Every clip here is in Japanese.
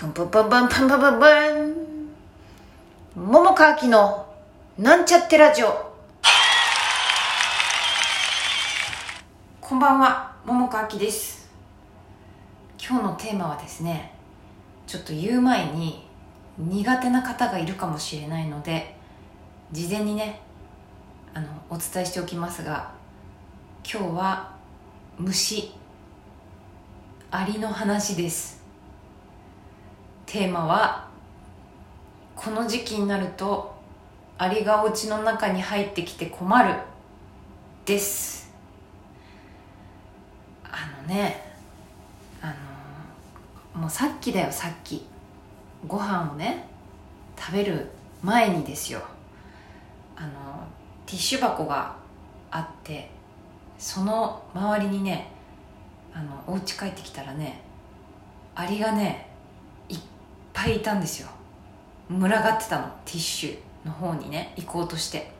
プンプンプンプンプンプンプンプン。桃川きのなんちゃってラジオ。こんばんは桃川きです。今日のテーマはですねちょっと言う前に苦手な方がいるかもしれないので事前にねあのお伝えしておきますが今日は虫アリの話です。テーマはこの時期になるとアリがお家の中に入ってきて困る。です。あのねあのもうさっきだよさっき。ご飯をね食べる前にですよ。あのティッシュ箱があってその周りにねあのお家帰ってきたらねアリがねぱいいたんですよ。群がってたの。ティッシュの方にね。行こうとして。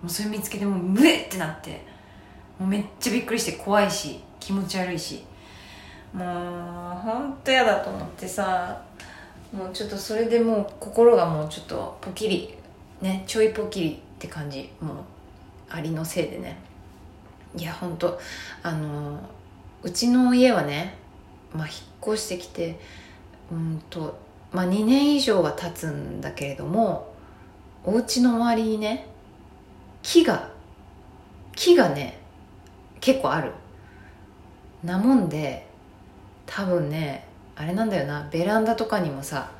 もうそれ見つけてもうムエってなって。もうめっちゃびっくりして怖いし気持ち悪いし。もうほんと嫌だと思ってさ。もうちょっとそれでもう心がもうちょっとポキリ。ねちょいポキリって感じ。もうアリのせいでね。いやほんと。あのうちの家はね、まあ、引っ越してきてうんと、まあ、2年以上は経つんだけれどもお家の周りにね木が木がね結構ある。なもんで多分ねあれなんだよなベランダとかにもさ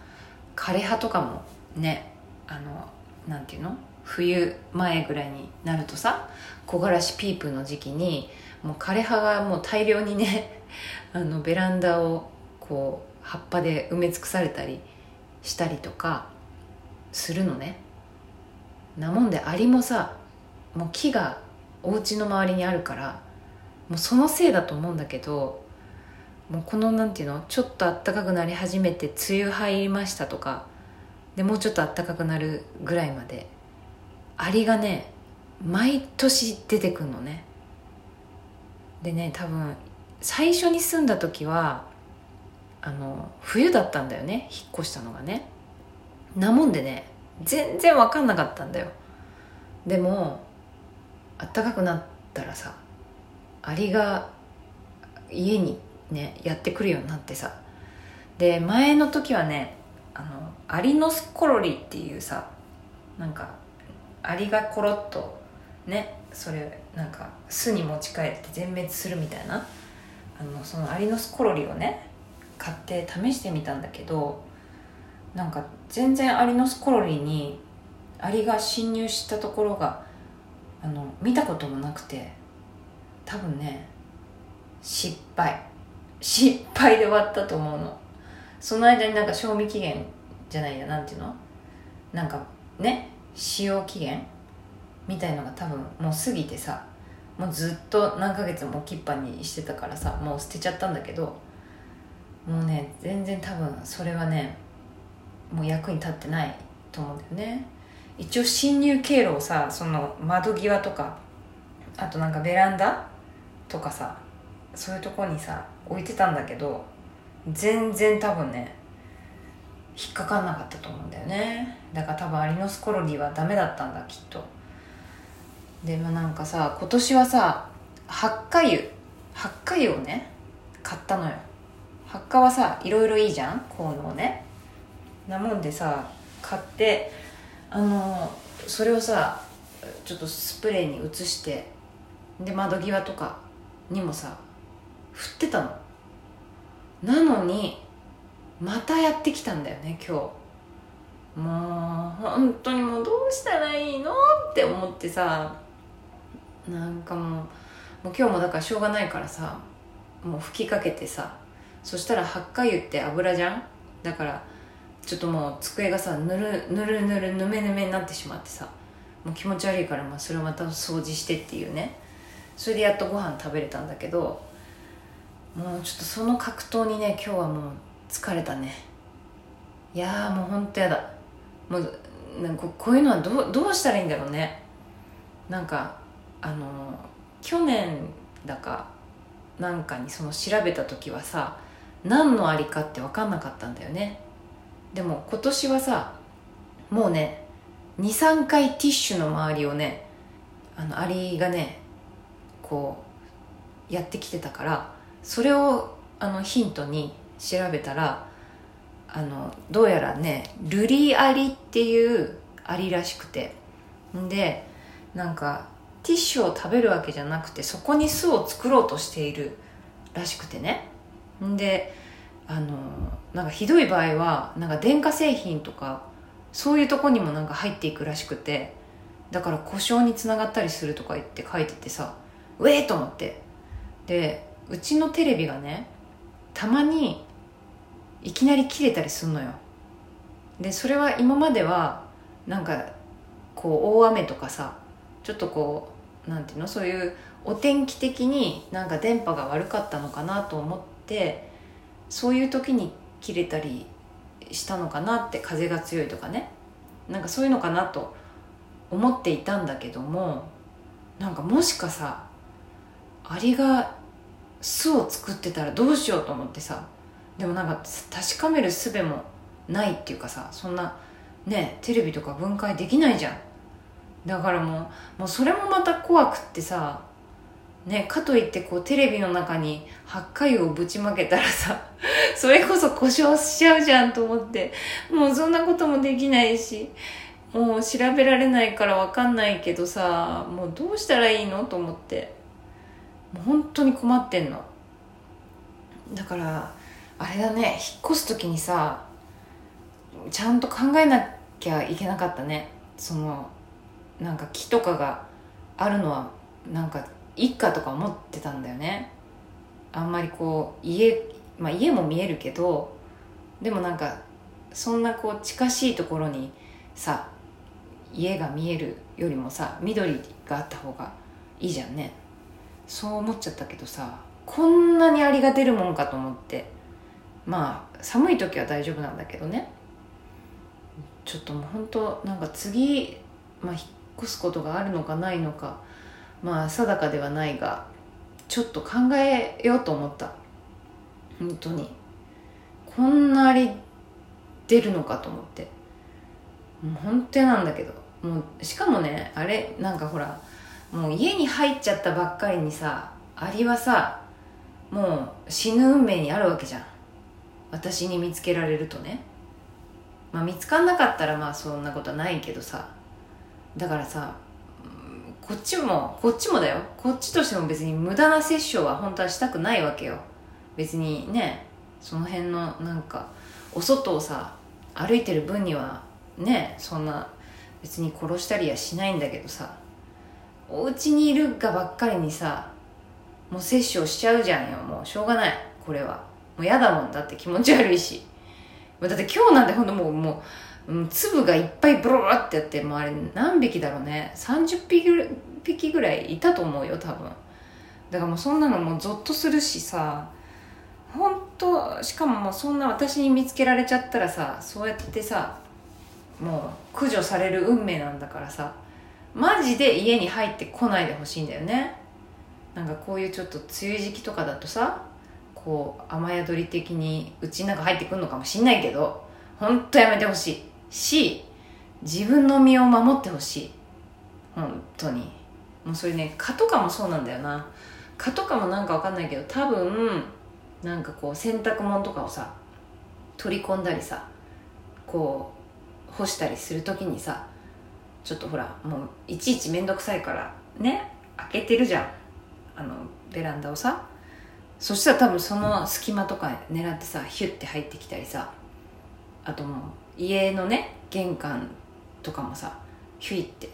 枯れ葉とかもねあのなんていうの？冬前ぐらいになるとさ木枯らしピープの時期にもう枯葉がもう大量にね あのベランダをこう葉っぱで埋め尽くされたりしたりとかするのね。なもんでアリもさもう木がお家の周りにあるからもうそのせいだと思うんだけどもうこのなんていうのちょっと暖かくなり始めて梅雨入りましたとかでもうちょっと暖かくなるぐらいまでアリがね毎年出てくんのね。でね多分最初に住んだ時はあの冬だったんだよね。引っ越したのがね。なもんでね全然分かんなかったんだよ。でも暖かくなったらさアリが家にねやってくるようになってさ。で前の時はねあのアリノスコロリっていうさなんかアリがコロッとねそれなんか巣に持ち帰って全滅するみたいなあのそのアリノスコロリをね買って試してみたんだけどなんか全然アリノスコロリにアリが侵入したところがあの見たこともなくて多分ね失敗。失敗で終わったと思うの。その間になんか賞味期限じゃないやなんていうの？なんかね使用期限？みたいのが多分もう過ぎてさもうずっと何ヶ月も置きっぱにしてたからさもう捨てちゃったんだけどもうね全然多分それはねもう役に立ってないと思うんだよね。一応侵入経路をさその窓際とかあとなんかベランダとかさそういうとこにさ置いてたんだけど全然多分ね引っかかんなかったと思うんだよね。だから多分アリノスコロリはダメだったんだきっと。でもなんかさ今年はさ発火油発火油をね買ったのよ。発火はさいろいろいいじゃん？効能ね。なもんでさ買ってあのそれをさちょっとスプレーに移してで窓際とかにもさ振ってたの。なのにまたやってきたんだよね今日。もう本当にもうどうしたらいいのって思ってさなんかもうもう今日もだからしょうがないからさもう吹きかけてさそしたら発火油って油じゃん？だからちょっともう机がさぬるぬるぬるぬめぬめになってしまってさもう気持ち悪いからまあそれをまた掃除してっていうね。それでやっとご飯食べれたんだけどもうちょっとその格闘にね今日はもう疲れたね。いやもうほんとやだ。もうなんかこういうのはどうどうしたらいいんだろうね。なんかあの去年だかなんかにその調べた時はさ何のありかって分かんなかったんだよね。でも今年はさもうね23回ティッシュの周りをねあのアリがねこうやってきてたからそれをあのヒントに調べたらあのどうやらねルリアリっていうアリらしくて。んでなんかティッシュを食べるわけじゃなくてそこに巣を作ろうとしているらしくてね。であのなんかひどい場合はなんか電化製品とかそういうとこにもなんか入っていくらしくてだから故障につながったりするとか言って書いててさうえーと思って。でうちのテレビがねたまにいきなり切れたりすんのよ。でそれは今まではなんかこう大雨とかさちょっとこうなんていうのそういうお天気的になんか電波が悪かったのかなと思ってそういう時に切れたりしたのかなって風が強いとかね。なんかそういうのかなと思っていたんだけどもなんかもしかさアリが巣を作ってたらどうしようと思ってさでもなんか確かめる術もないっていうかさそんなねテレビとか分解できないじゃん。だからもうもうそれもまた怖くってさねかといってこうテレビの中に発火油をぶちまけたらさ それこそ故障しちゃうじゃんと思ってもうそんなこともできないしもう調べられないから分かんないけどさもうどうしたらいいのと思ってもう本当に困ってんの。だからあれだね引っ越す時にさちゃんと考えなきゃいけなかったね。そのなんか木とかがあるのはなんか一家とか思ってたんだよね。あんまりこう家まあ家も見えるけどでもなんかそんなこう近しいところにさ家が見えるよりもさ緑があった方がいいじゃんね。そう思っちゃったけどさこんなにアリが出るもんかと思って。まあ寒い時は大丈夫なんだけどね。ちょっともう本当なんか次、まあ、引っ越すことがあるのかないのかまあ定かではないがちょっと考えようと思った。本当に。こんなアリ出るのかと思って。もう本当なんだけど。もうしかもねあれなんかほらもう家に入っちゃったばっかりにさアリはさもう死ぬ運命にあるわけじゃん。私に見つけられるとね。まあ見つかんなかったらまあそんなことはないけどさ。だからさこっちもこっちもだよ。こっちとしても別に無駄な殺生は本当はしたくないわけよ。別にねその辺のなんかお外をさ歩いてる分にはねそんな別に殺したりはしないんだけどさお家にいるがばっかりにさもう殺生しちゃうじゃんよ。もうしょうがない。これは。もう嫌だもん。だって気持ち悪いし。だって今日なんてほんともうもう、うん、粒がいっぱいブローってやってもうあれ何匹だろうね。30匹ぐらいいたと思うよ多分。だからもうそんなのもうゾッとするしさ本当しかももうそんな私に見つけられちゃったらさそうやってさもう駆除される運命なんだからさマジで家に入ってこないでほしいんだよね。なんかこういうちょっと梅雨時期とかだとさこう雨宿り的にうちの中入ってくるのかもしんないけど本当やめてほしい。し自分の身を守ってほしい。本当に。もうそれね蚊とかもそうなんだよな。蚊とかもなんかわかんないけど多分なんかこう洗濯物とかをさ取り込んだりさこう干したりする時にさちょっとほらもういちいち面倒くさいからね開けてるじゃん。あのベランダをさ。そしたら多分その隙間とか狙ってさヒュッて入ってきたりさ。あともう家のね玄関とかもさヒュイって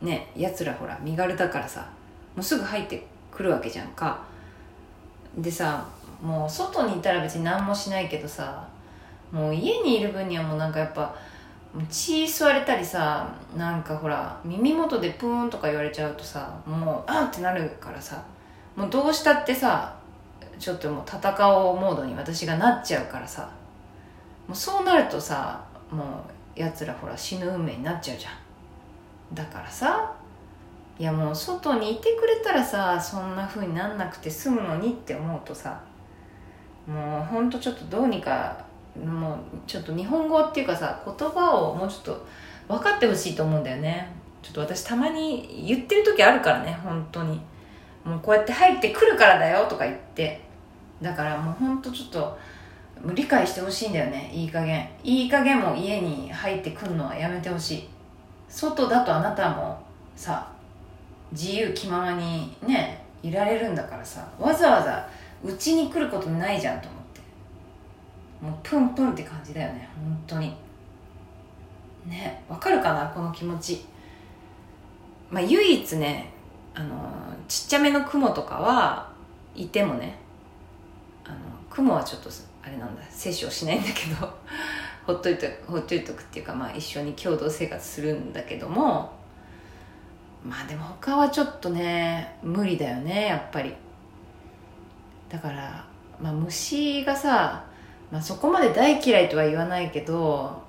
ねやつらほら身軽だからさもうすぐ入ってくるわけじゃんか。でさもう外にいたら別に何もしないけどさもう家にいる分にはもうなんかやっぱ血吸われたりさなんかほら耳元でプーンとか言われちゃうとさもうあんってなるからさもうどうしたってさちょっともう戦おうモードに私がなっちゃうからさ。もうそうなるとさもうやつらほら死ぬ運命になっちゃうじゃん。だからさいやもう外にいてくれたらさそんな風になんなくて済むのにって思うとさもうほんとちょっとどうにかもうちょっと日本語っていうかさ言葉をもうちょっと分かってほしいと思うんだよね。ちょっと私たまに言ってる時あるからね本当に。もうこうやって入ってくるからだよとか言って。だからもう本当ちょっと理解してほしいんだよねいい加減。いい加減も家に入ってくるのはやめてほしい。外だとあなたもさ自由気ままにねいられるんだからさわざわざうちに来ることないじゃんと思って。もうプンプンって感じだよね本当に。ねわかるかなこの気持ち。まあ唯一ねあのちっちゃめの雲とかはいてもねあの雲はちょっとあれなんだ摂取をしないんだけど ほっといてほっといとくっていうかまあ一緒に共同生活するんだけどもまあでも他はちょっとね無理だよねやっぱり。だからまあ虫がさ、まあ、そこまで大嫌いとは言わないけど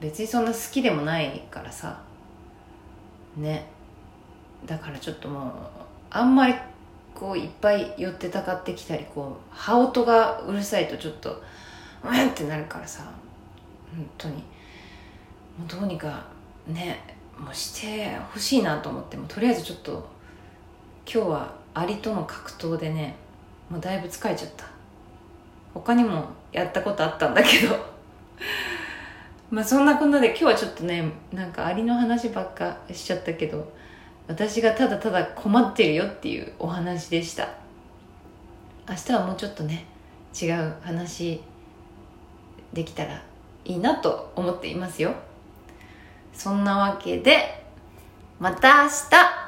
別にそんな好きでもないからさね。だからちょっともうあんまりこういっぱい寄ってたかってきたりこう羽音がうるさいとちょっとうんってなるからさ。本当に。もうどうにかねもうしてほしいなと思って。もとりあえずちょっと今日はアリとの格闘でねもうだいぶ疲れちゃった。他にもやったことあったんだけど。まあそんなこんなで今日はちょっとねなんかアリの話ばっかしちゃったけど。私がただただ困ってるよっていうお話でした。明日はもうちょっとね違う話できたらいいなと思っていますよ。そんなわけで、また明日。